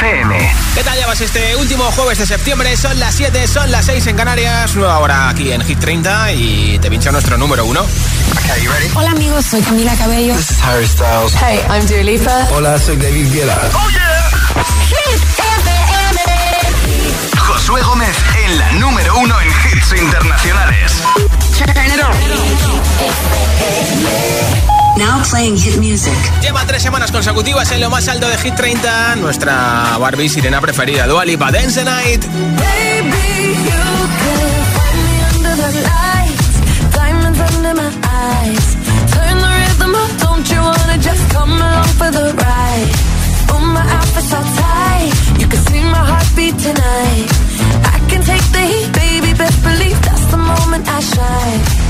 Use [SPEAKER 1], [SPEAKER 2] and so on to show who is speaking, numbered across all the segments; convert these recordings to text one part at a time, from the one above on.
[SPEAKER 1] FM.
[SPEAKER 2] ¿Qué tal llevas este último jueves de septiembre? Son las 7, son las 6 en Canarias, nueva hora aquí en Hit 30 y te pincha nuestro número uno.
[SPEAKER 3] Okay, you ready? Hola amigos, soy Camila Cabello.
[SPEAKER 4] This is Harry Styles.
[SPEAKER 5] Hey, I'm Dua Lipa.
[SPEAKER 6] Hola, soy David Guetta.
[SPEAKER 1] Oh yeah. Hit FM. Josué Gómez en la número uno en hits internacionales. Turn it on.
[SPEAKER 7] Now playing hit music.
[SPEAKER 2] Lleva tres semanas consecutivas en lo más alto de Hit 30. Nuestra Barbie sirena preferida, Dua Lipa, Dance the Night.
[SPEAKER 8] Baby, you could find me under the lights, diamonds under my eyes. Turn the rhythm up, don't you wanna just come along for the ride? Oh, my outfit's all tight, you can see my heartbeat tonight. I can take the heat, baby, best believe that's the moment I shine.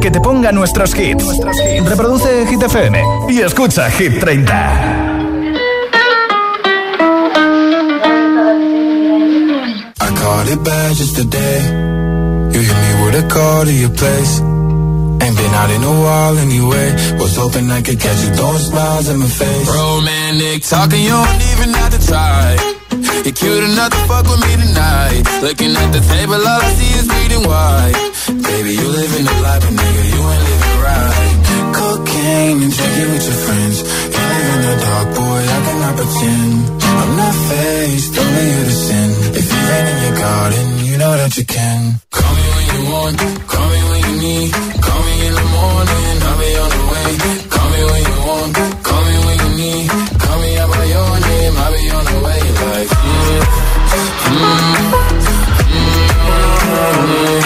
[SPEAKER 1] que te ponga nuestros hits. Reproduce Hit FM y escucha Hit 30.
[SPEAKER 4] I caught it bad just today. You hit me with a call to your place. Ain't been out in a while anyway. Was hoping I could catch you throwing smiles in my face.
[SPEAKER 9] Romantic talking, you don't even have to try. You're cute enough to fuck with me tonight. Looking at the table, all I see is bleeding white.
[SPEAKER 4] Baby, you living the life, but nigga, you ain't living right. Cocaine and drinking with your friends. You live in the dark, boy, I cannot pretend. I'm not faced, only you to sin. If you ain't in your garden, you know that you can.
[SPEAKER 9] Call me when you want, call me when you need. Call me in the morning, I'll be on the way. Call me when you want, call me when you need. Call me out by your name, I'll be on the way. Like, mm, mm, Hey,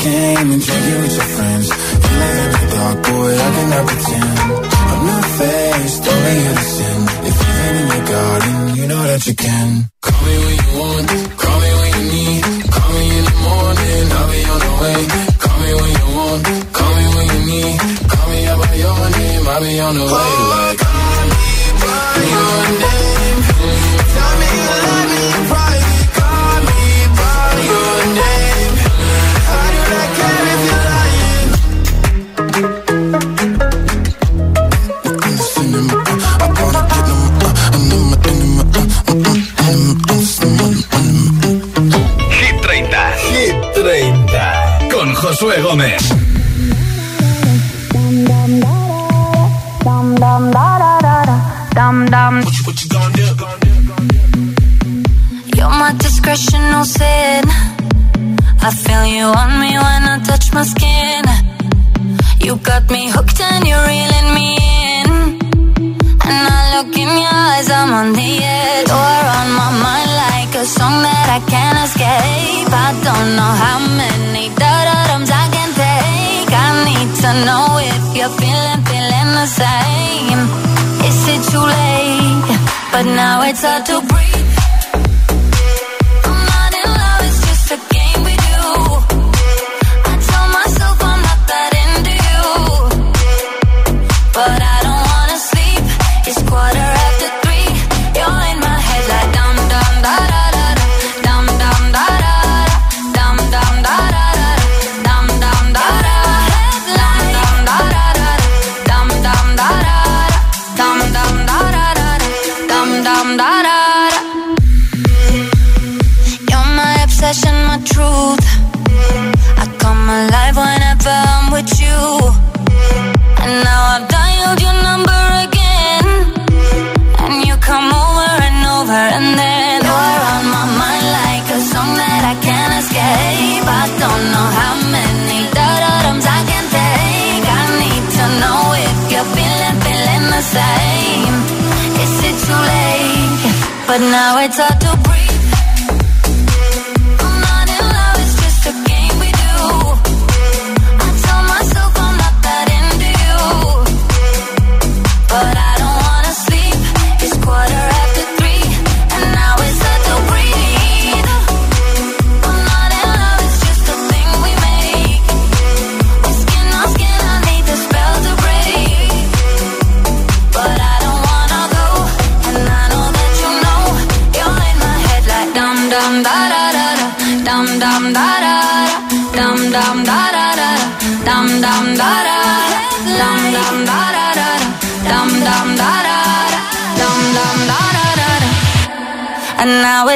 [SPEAKER 4] came and drank it with your friends. You live in the dark, boy, I cannot pretend. I'm not faced, only innocent. If you've been in your garden, you know that you can. Call me when you want, call me when you need. Call me in the morning, I'll be on the way. Call me when you want, call me when you need. Call me out by your name, I'll be on the way. Oh,
[SPEAKER 1] call me by your name. 30. Hit 30. Con Josué Gómez.
[SPEAKER 8] You're my discretion, sin. I feel you on me when I touch my skin. You got me hooked and you're reeling me in. And I look in your eyes, I'm on the edge. You're on my mind like a song that I can't escape. I don't know how many da-da-dums I can take. I need to know if you're feeling, feeling the same. Is it too late? But now it's hard to breathe.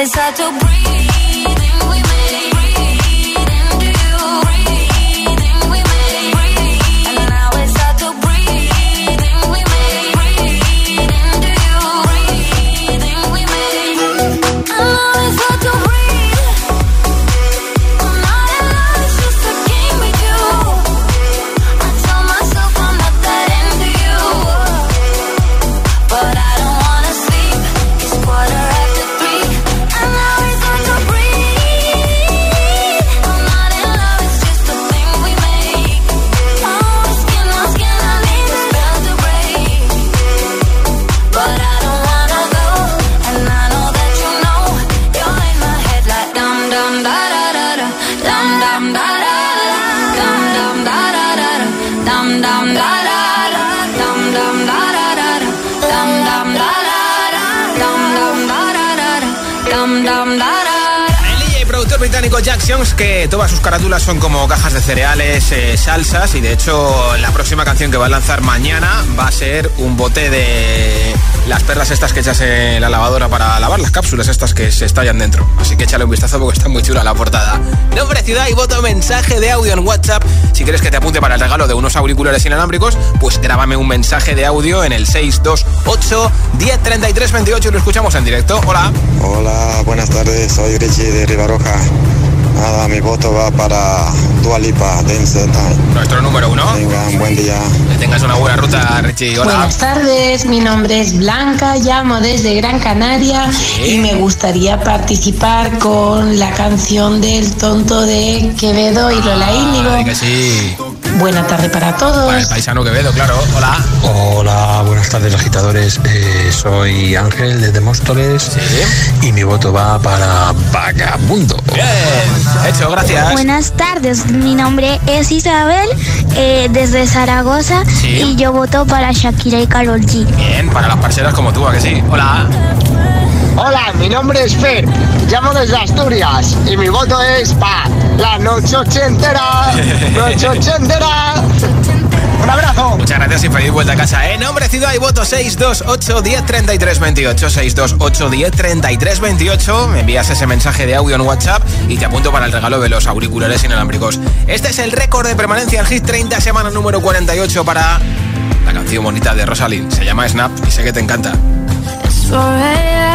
[SPEAKER 8] It's hard to
[SPEAKER 2] Jones, que todas sus carátulas son como cajas de cereales, eh, salsas, y de hecho la próxima canción que va a lanzar mañana va a ser un bote de las perlas estas que echas en la lavadora para lavar, las cápsulas estas que se estallan dentro. Así que échale un vistazo porque está muy chula la portada. Nombre, ciudad y voto mensaje de audio en WhatsApp. Si quieres que te apunte para el regalo de unos auriculares inalámbricos, pues grábame un mensaje de audio en el 628 1033 28 y lo escuchamos en directo. Hola.
[SPEAKER 10] Hola, buenas tardes, soy Richie de Ribaroja. Nada, mi voto va para Dualipa, Dance.
[SPEAKER 2] Nuestro número uno.
[SPEAKER 10] Tengan buen día.
[SPEAKER 2] Que tengas una buena ruta, Richie. Hola.
[SPEAKER 11] Buenas tardes, mi nombre es Blanca, llamo desde Gran Canaria y me gustaría participar con la canción del tonto de Quevedo y Lola Índigo.
[SPEAKER 2] Ay, que sí.
[SPEAKER 11] Buena tarde para todos.
[SPEAKER 2] Para el paisano Quevedo, claro. Hola.
[SPEAKER 12] Hola, buenas
[SPEAKER 13] tardes, agitadores. Eh, soy Ángel desde Móstoles y mi voto va para Vagabundo.
[SPEAKER 2] Bien, hecho, gracias.
[SPEAKER 14] Buenas tardes, mi nombre es Isabel eh, desde Zaragoza
[SPEAKER 2] Sí.
[SPEAKER 14] y yo voto para Shakira y Karol G.
[SPEAKER 2] Bien, para las parceras como tú, ¿a que sí? Hola.
[SPEAKER 15] Hola, mi nombre es Fer, llamo desde Asturias y mi voto es para la noche ochentera, noche ochentera. Un abrazo.
[SPEAKER 2] Muchas gracias y feliz vuelta a casa. En nombre ciudad y voto 628 10 33 28. 628 10 33 28. Me envías ese mensaje de audio en WhatsApp y te apunto para el regalo de los auriculares inalámbricos. Este es el récord de permanencia en Hit 30, semana número 48 para la canción bonita de Rosalind. Se llama Snap y sé que te encanta.
[SPEAKER 16] It's 4 a.m.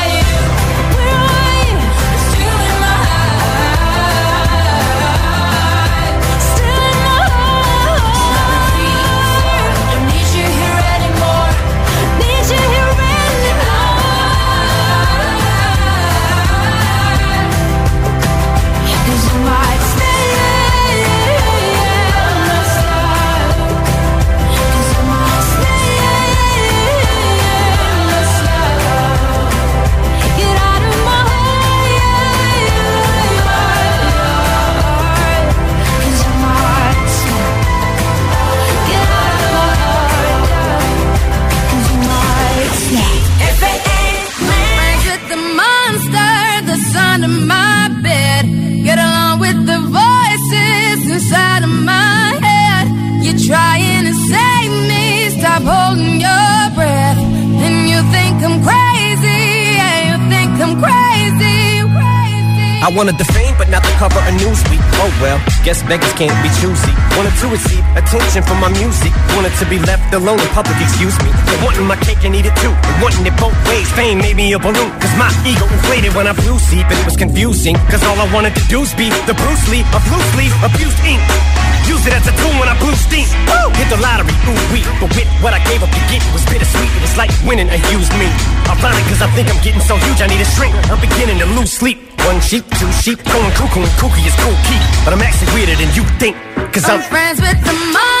[SPEAKER 17] guess beggars can't be choosy. Wanted to receive attention from my music. Wanted to be left alone in public, excuse me. But wanting my cake and eat it too. And wanting it both ways. Fame made me a balloon. Cause my ego inflated when I flew sleep. And it was confusing. Cause all I wanted to do was be the Bruce Lee of loosely abused ink. Use it as a tool when I blew steam. Woo! Hit the lottery, ooh wee. But with what I gave up to get was bittersweet. It was like winning a used me. Ironic cause I think I'm getting so huge I need a shrink. I'm beginning to lose sleep. One sheep, two sheep, going cuckoo and kooky is cool key. But I'm actually weirder than you think. Cause I'm
[SPEAKER 16] I'm friends with the monster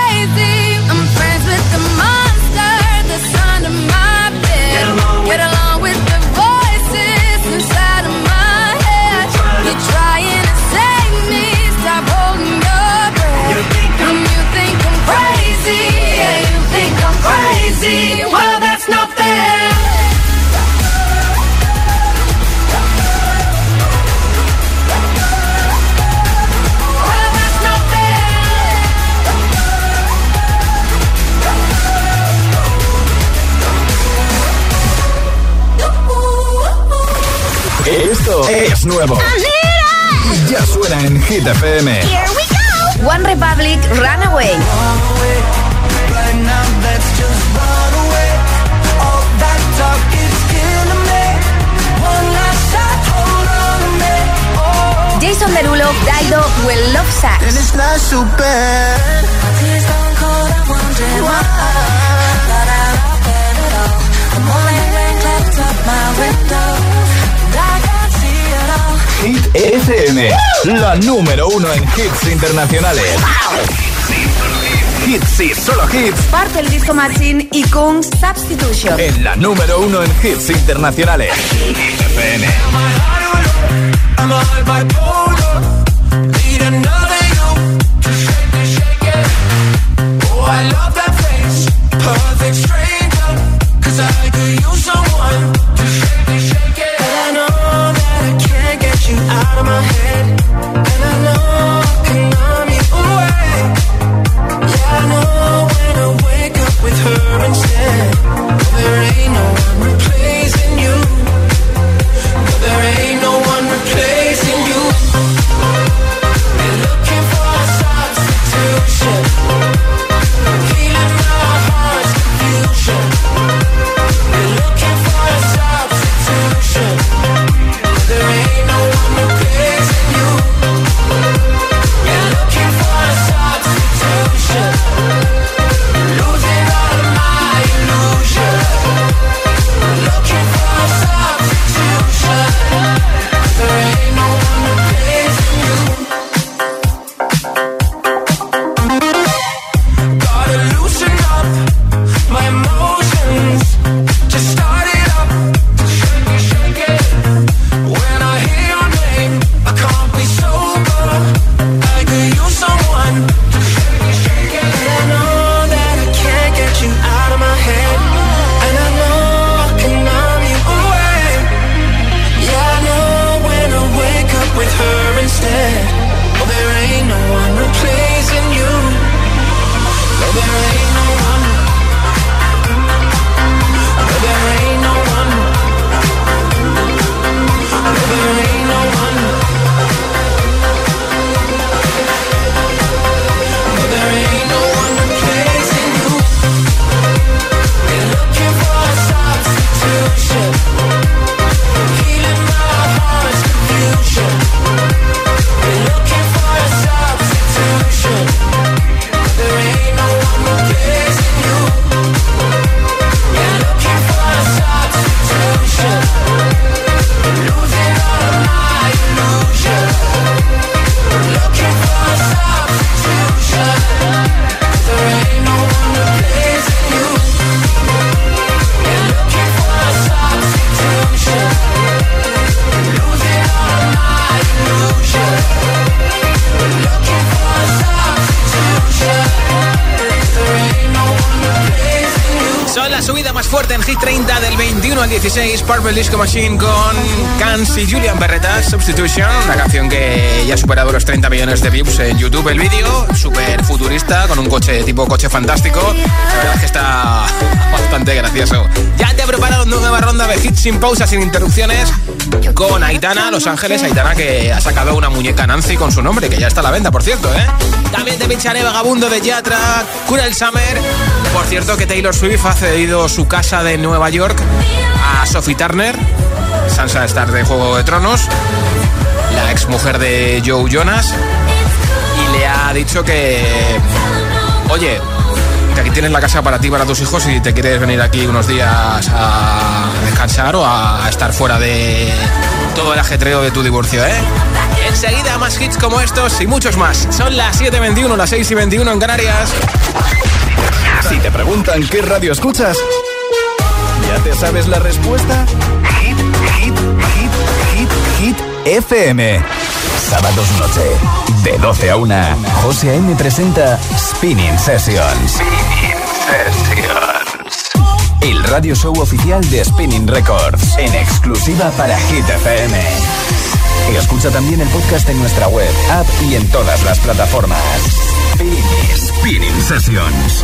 [SPEAKER 18] Well, that's not fair.
[SPEAKER 1] Esto es nuevo. Ya suena en Hit FM.
[SPEAKER 19] Here we go. One Republic Runaway. Derulo, Dido, Will Love Sax.
[SPEAKER 20] And it's not so bad.
[SPEAKER 1] Hit FM, la número uno en hits internacionales. Hits y solo hits
[SPEAKER 19] Parte el Disco Machine y Kung Substitution.
[SPEAKER 1] en la número uno en hits internacionales. Hit FM.
[SPEAKER 20] I'm out of my head.
[SPEAKER 2] Purple Disco Machine con Cans y Julian Berreta, Substitution. Una canción que ya ha superado los 30 millones de views en YouTube. El vídeo, súper futurista, con un coche tipo coche fantástico. La verdad es que está bastante gracioso. Ya te he preparado una nueva ronda de hits sin pausa, sin interrupciones. Con Aitana, Los Ángeles. Aitana que ha sacado una muñeca Nancy con su nombre, que ya está a la venta, por cierto, ¿eh? También te pincharé Vagabundo de Yatra, Cura el Summer. Por cierto, que Taylor Swift ha cedido su casa de Nueva York a Sophie Turner, Sansa Star de Juego de Tronos, la ex mujer de Joe Jonas, y le ha dicho que, oye, que aquí tienes la casa para ti, para tus hijos, y te quieres venir aquí unos días a descansar o a estar fuera de todo el ajetreo de tu divorcio, ¿eh? Enseguida más hits como estos y muchos más. Son las 7.21, las 6 y 21 en Canarias.
[SPEAKER 1] Si te preguntan qué radio escuchas, ¿ya te sabes la respuesta? Hit, hit, hit, hit, hit, FM. Sábados noche, de 12 a 1, José A.M. presenta Spinning Sessions. Spinning Sessions. El radio show oficial de Spinning Records, en exclusiva para Hit FM. Escucha también el podcast en nuestra web, app y en todas las plataformas. Spinning Sessions.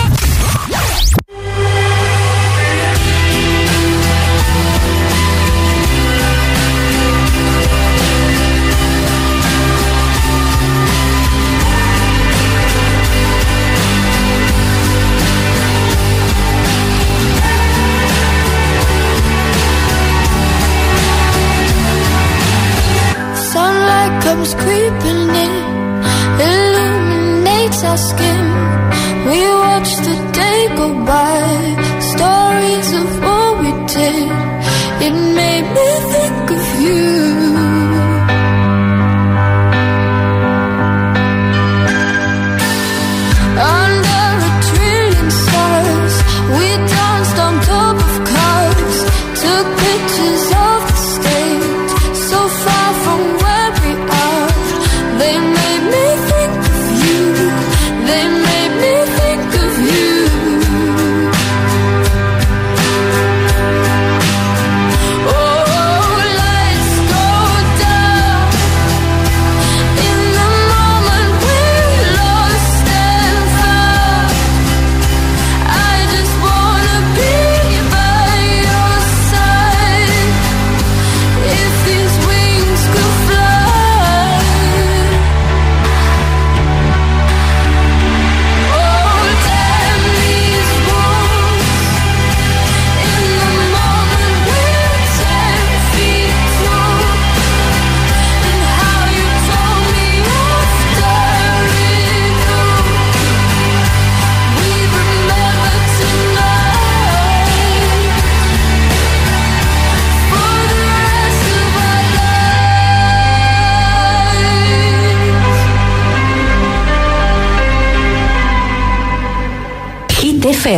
[SPEAKER 16] Comes creeping in, illuminates our skin. We watch the day go by,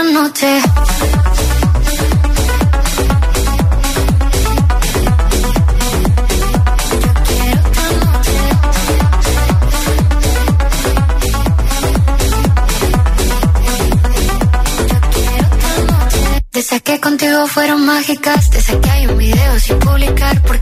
[SPEAKER 21] Noche. Desde que contigo fueron mágicas, desde que hay un video sin publicar, porque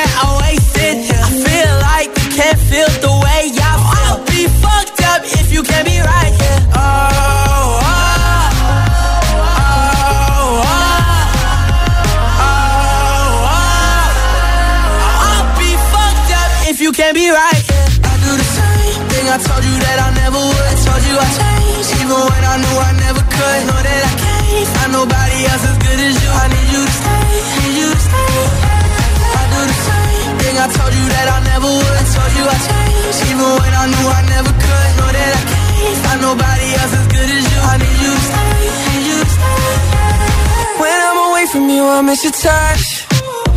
[SPEAKER 20] I knew I never could. Know that I can't find nobody else as good as you. I need you to stay, need you stay. When I'm away from you, I miss your touch.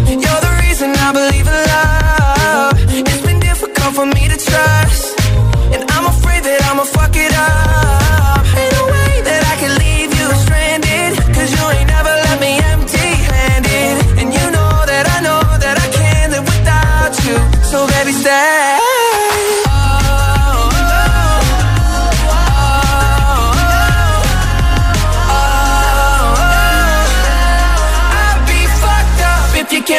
[SPEAKER 20] You're the reason I believe in love. It's been difficult for me to trust. And I'm afraid that I'ma fuck it up. Ain't no way that I can leave you stranded. Cause you ain't never left me empty handed. And you know that I know that I can't live without you. So baby, stay.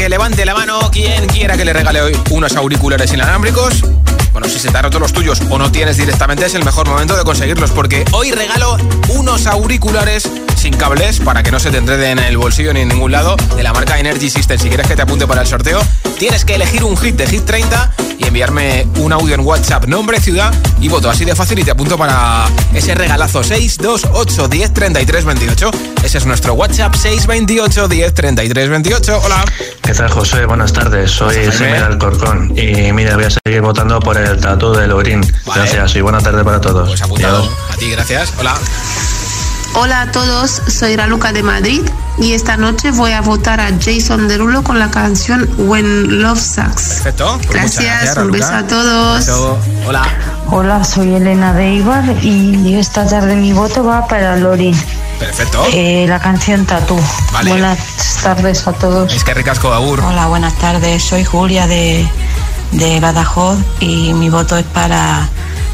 [SPEAKER 2] que levante la mano quien quiera que le regale hoy unos auriculares inalámbricos. Bueno, si se te han roto los tuyos o no tienes directamente, es el mejor momento de conseguirlos porque hoy regalo unos auriculares sin cables para que no se te enreden en el bolsillo ni en ningún lado de la marca Energy System. Si quieres que te apunte para el sorteo, tienes que elegir un hit de Hit 30 y enviarme un audio en WhatsApp, nombre, ciudad y voto. Así de fácil y te apunto para ese regalazo 628 10 33 28. Ese es nuestro WhatsApp 628 10 33 28. Hola.
[SPEAKER 12] ¿Qué tal, José? Buenas tardes. Soy
[SPEAKER 2] Jaime.
[SPEAKER 12] Alcorcón. Y mira, voy a seguir votando por el tatu de Lorín. Gracias y buena tarde para todos.
[SPEAKER 2] Pues apuntado. A ti, gracias. Hola.
[SPEAKER 11] Hola a todos, soy Raluca de Madrid y esta noche voy a votar a Jason Derulo con la canción When Love Sucks.
[SPEAKER 2] Perfecto. Pues muchas
[SPEAKER 11] Gracias, un beso a todos.
[SPEAKER 2] Beso. Hola.
[SPEAKER 22] Hola, soy Elena de Ibar y esta tarde mi voto va para Lori.
[SPEAKER 2] Perfecto.
[SPEAKER 22] Eh, la canción Tatú.
[SPEAKER 2] Vale.
[SPEAKER 22] Buenas tardes a todos.
[SPEAKER 2] Es que ricasco, Agur.
[SPEAKER 22] Hola, buenas tardes. Soy Julia de, de Badajoz y mi voto es para,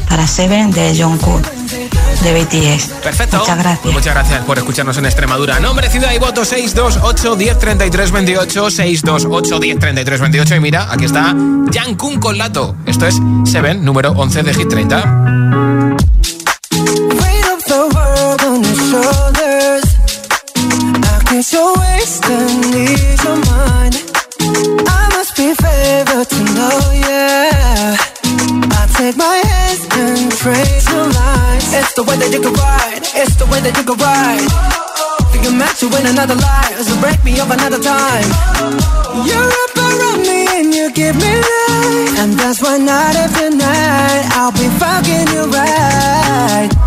[SPEAKER 22] para Seven de John Cook de BTS.
[SPEAKER 2] Perfecto.
[SPEAKER 22] Muchas gracias.
[SPEAKER 2] Pues muchas gracias por escucharnos en Extremadura. Nombre, ciudad y voto 628 10 33 28 628 10 33 28 y mira, aquí está Kun con Lato. Esto es Seven, número 11 de Hit 30.
[SPEAKER 23] Weight of the world on your shoulders. I guess you're wasting ease your mind. I must be favored to know, yeah. Take my hands and trace the lines. It's the way that you can ride. It's the way that you can ride. Think I'm meant to win another life, so break me up another time. You're up around me and you give me life, and that's why night after night I'll be fucking you right.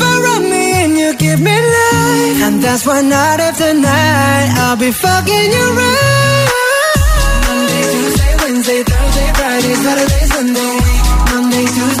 [SPEAKER 23] give me life. And that's why night after night I'll be fucking you right. Monday, Tuesday, Wednesday, Thursday, Friday, Saturday, Sunday. Monday, Tuesday,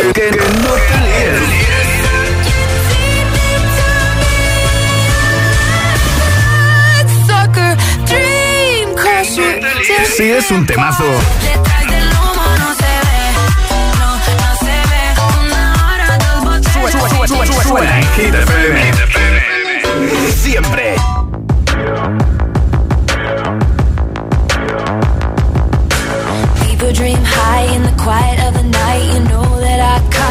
[SPEAKER 1] Que, que, que no te líes.
[SPEAKER 18] Sucker, dream crusher.
[SPEAKER 1] Si es un temazo.
[SPEAKER 18] Detrás del humo no se ve, no, no se ve. Una hora, dos botellas.
[SPEAKER 1] Suena, suena, suena, suena en Hit FM. Siempre.
[SPEAKER 8] People dream high in the quiet of the night. You know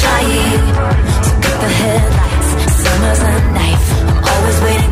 [SPEAKER 8] Trying. So cut the headlights, karma's a knife. I'm always waiting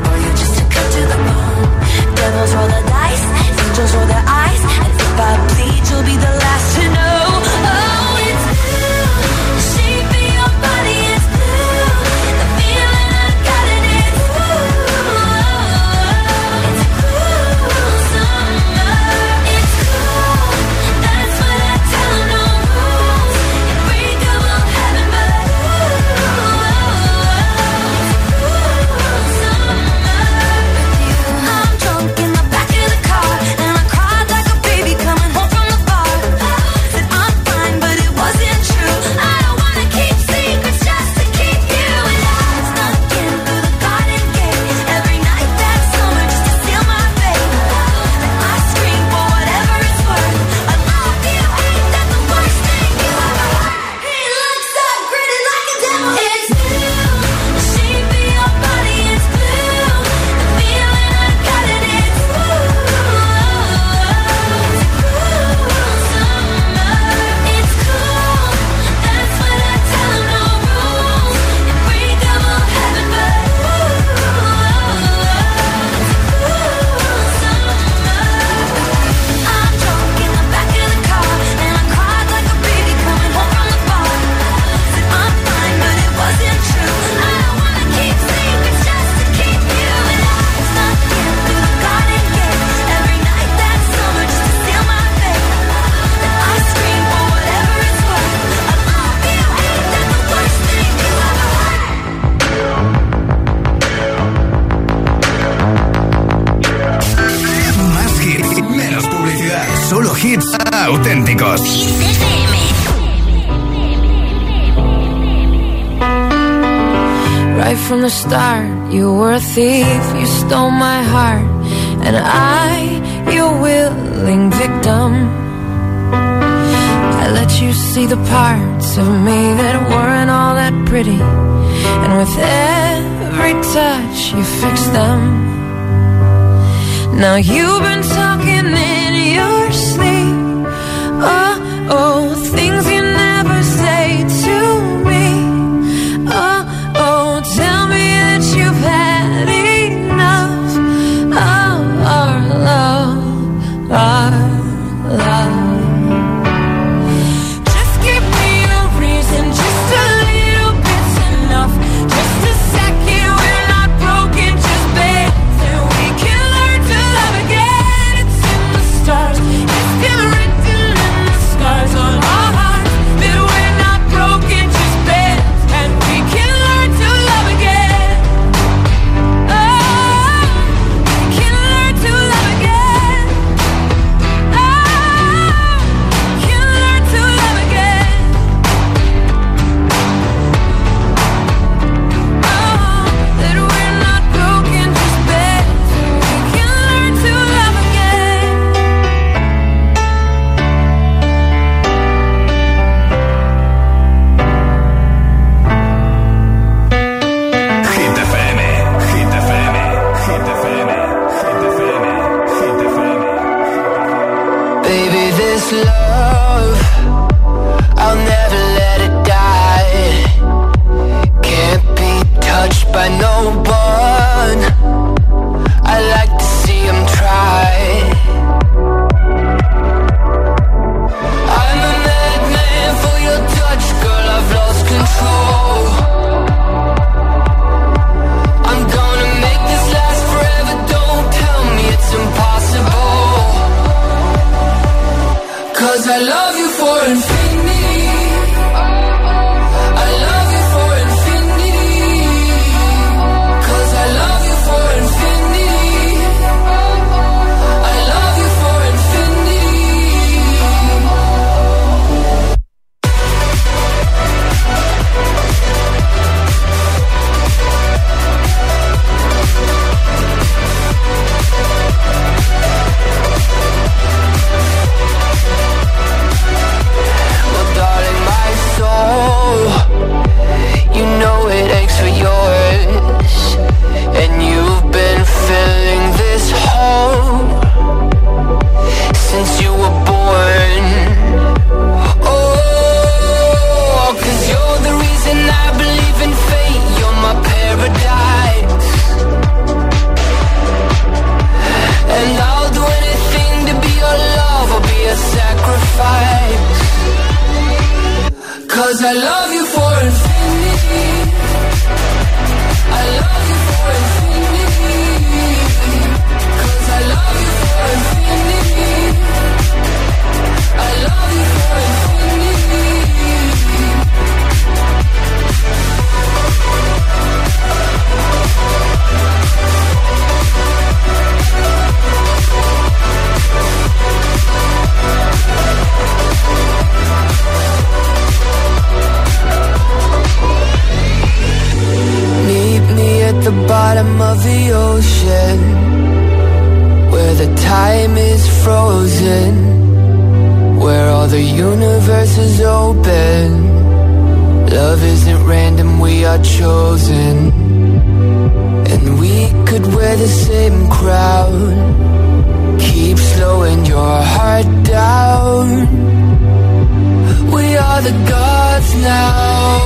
[SPEAKER 8] the
[SPEAKER 24] gods now.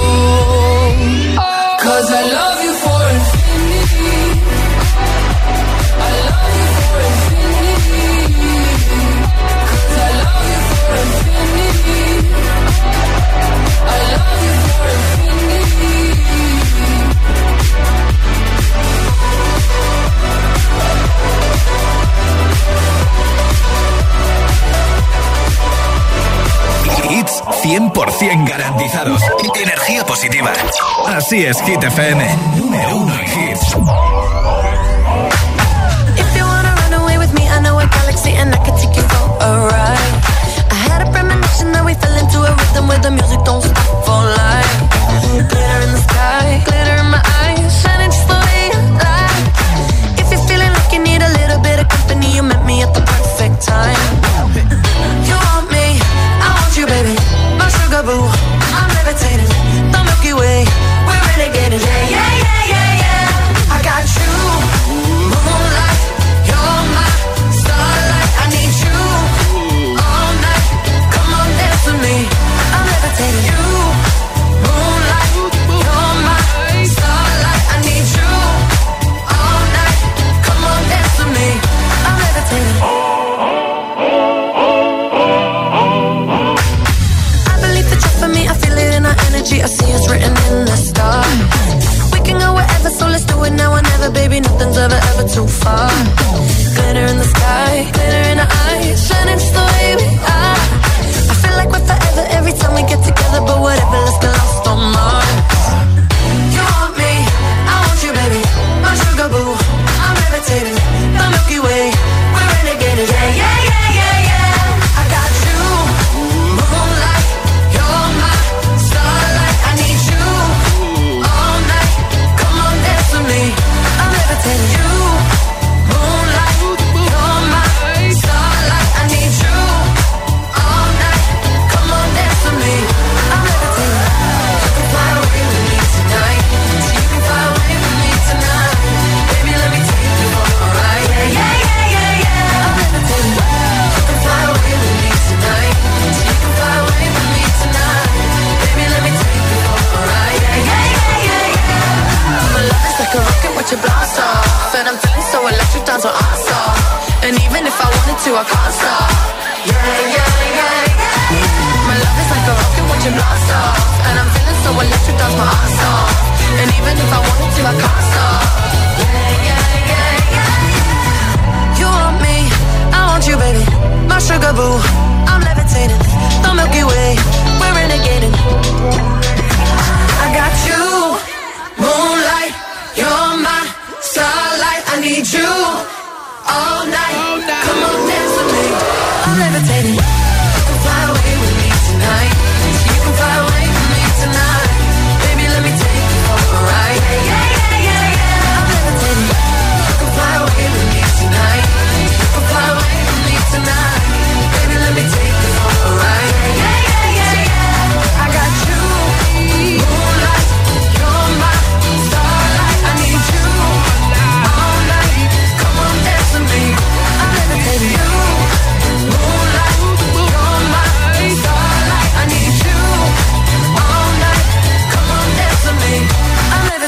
[SPEAKER 19] Cause I love you for
[SPEAKER 1] hits 100% garantizados. Energía positiva. Así es, Hit FM. Número uno en hits.
[SPEAKER 19] If you wanna run away with me, I know a galaxy and I can take you for a ride. I had a premonition that we fell into a rhythm where the music don't stop for life. Glitter in the sky, glitter in my eyes, shining just the way you like. If you're feeling like you need a little bit of company, you met me at the perfect time. peekaboo. I'm levitating, the Milky Way. We're renegading, yeah, yeah, yeah, yeah, yeah. I got you. but whatever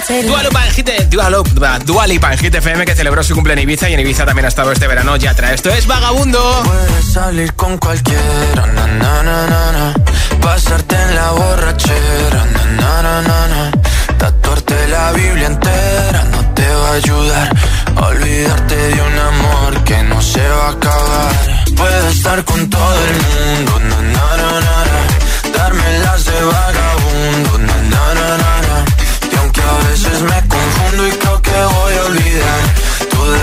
[SPEAKER 2] Dualipa en Hit, en Hit FM que celebró su cumple en Ibiza y en Ibiza también ha estado este verano Yatra. Esto es Vagabundo.
[SPEAKER 24] Puedes salir con cualquiera, na, na, na, pasarte en la borrachera, tatuarte la Biblia entera no te va a ayudar. Olvidarte de un amor que no se va a acabar. Puedes estar con todo el mundo, darme las de vagabundo,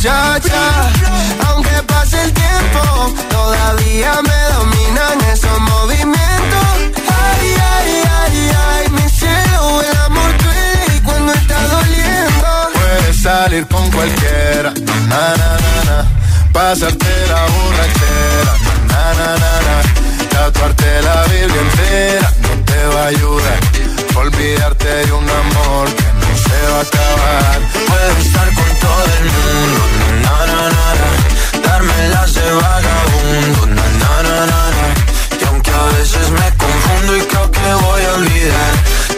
[SPEAKER 25] muchacha. Aunque pase el tiempo, todavía me dominan esos movimientos. Ay, ay, ay, ay, mi cielo, el amor duele y cuando está doliendo.
[SPEAKER 26] Puedes salir con cualquiera, na, na, na, na. Pasarte la borrachera, na, na, na, na. Tatuarte la Biblia entera no te va a ayudar. Olvidarte de un amor que no se va a acabar.
[SPEAKER 24] Puedo estar con todo el mundo, na, na, na, na. de vagabundo, na, na, na, na, na. y aunque a veces me confundo y creo que voy a olvidar,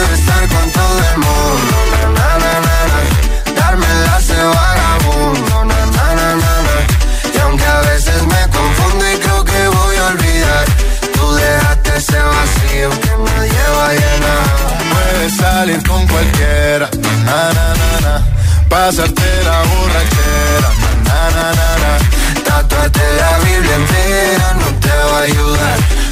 [SPEAKER 25] Puedo estar con todo el mundo, na, na, na, na, na. darme las de vagabundo, na, na, na, na, na. y aunque a veces me confundo y creo que voy a olvidar, tú dejaste ese vacío que nadie va a llenar.
[SPEAKER 26] Puedes salir con cualquiera, na, na, na, na. pasarte la borrachera, na, na, na, na.
[SPEAKER 25] Tatuarte la Biblia entera no te va a ayudar.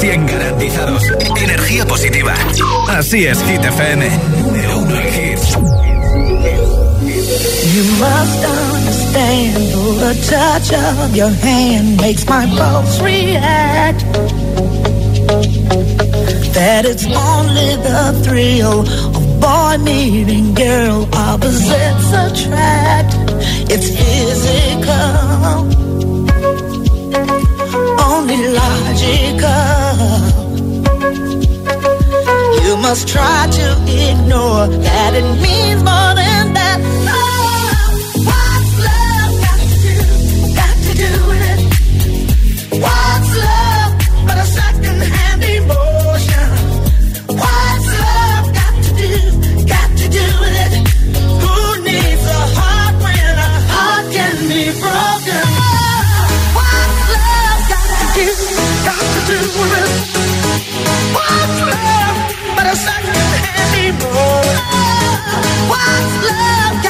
[SPEAKER 1] 100% garantizados. Energía positiva. Así es, Hit FM. Número uno en hits.
[SPEAKER 27] You must understand the touch of your hand makes my pulse react. That it's only the thrill of boy meeting girl opposites attract. It's physical, only logical. Must try to ignore that it means more than that. Oh, lost love.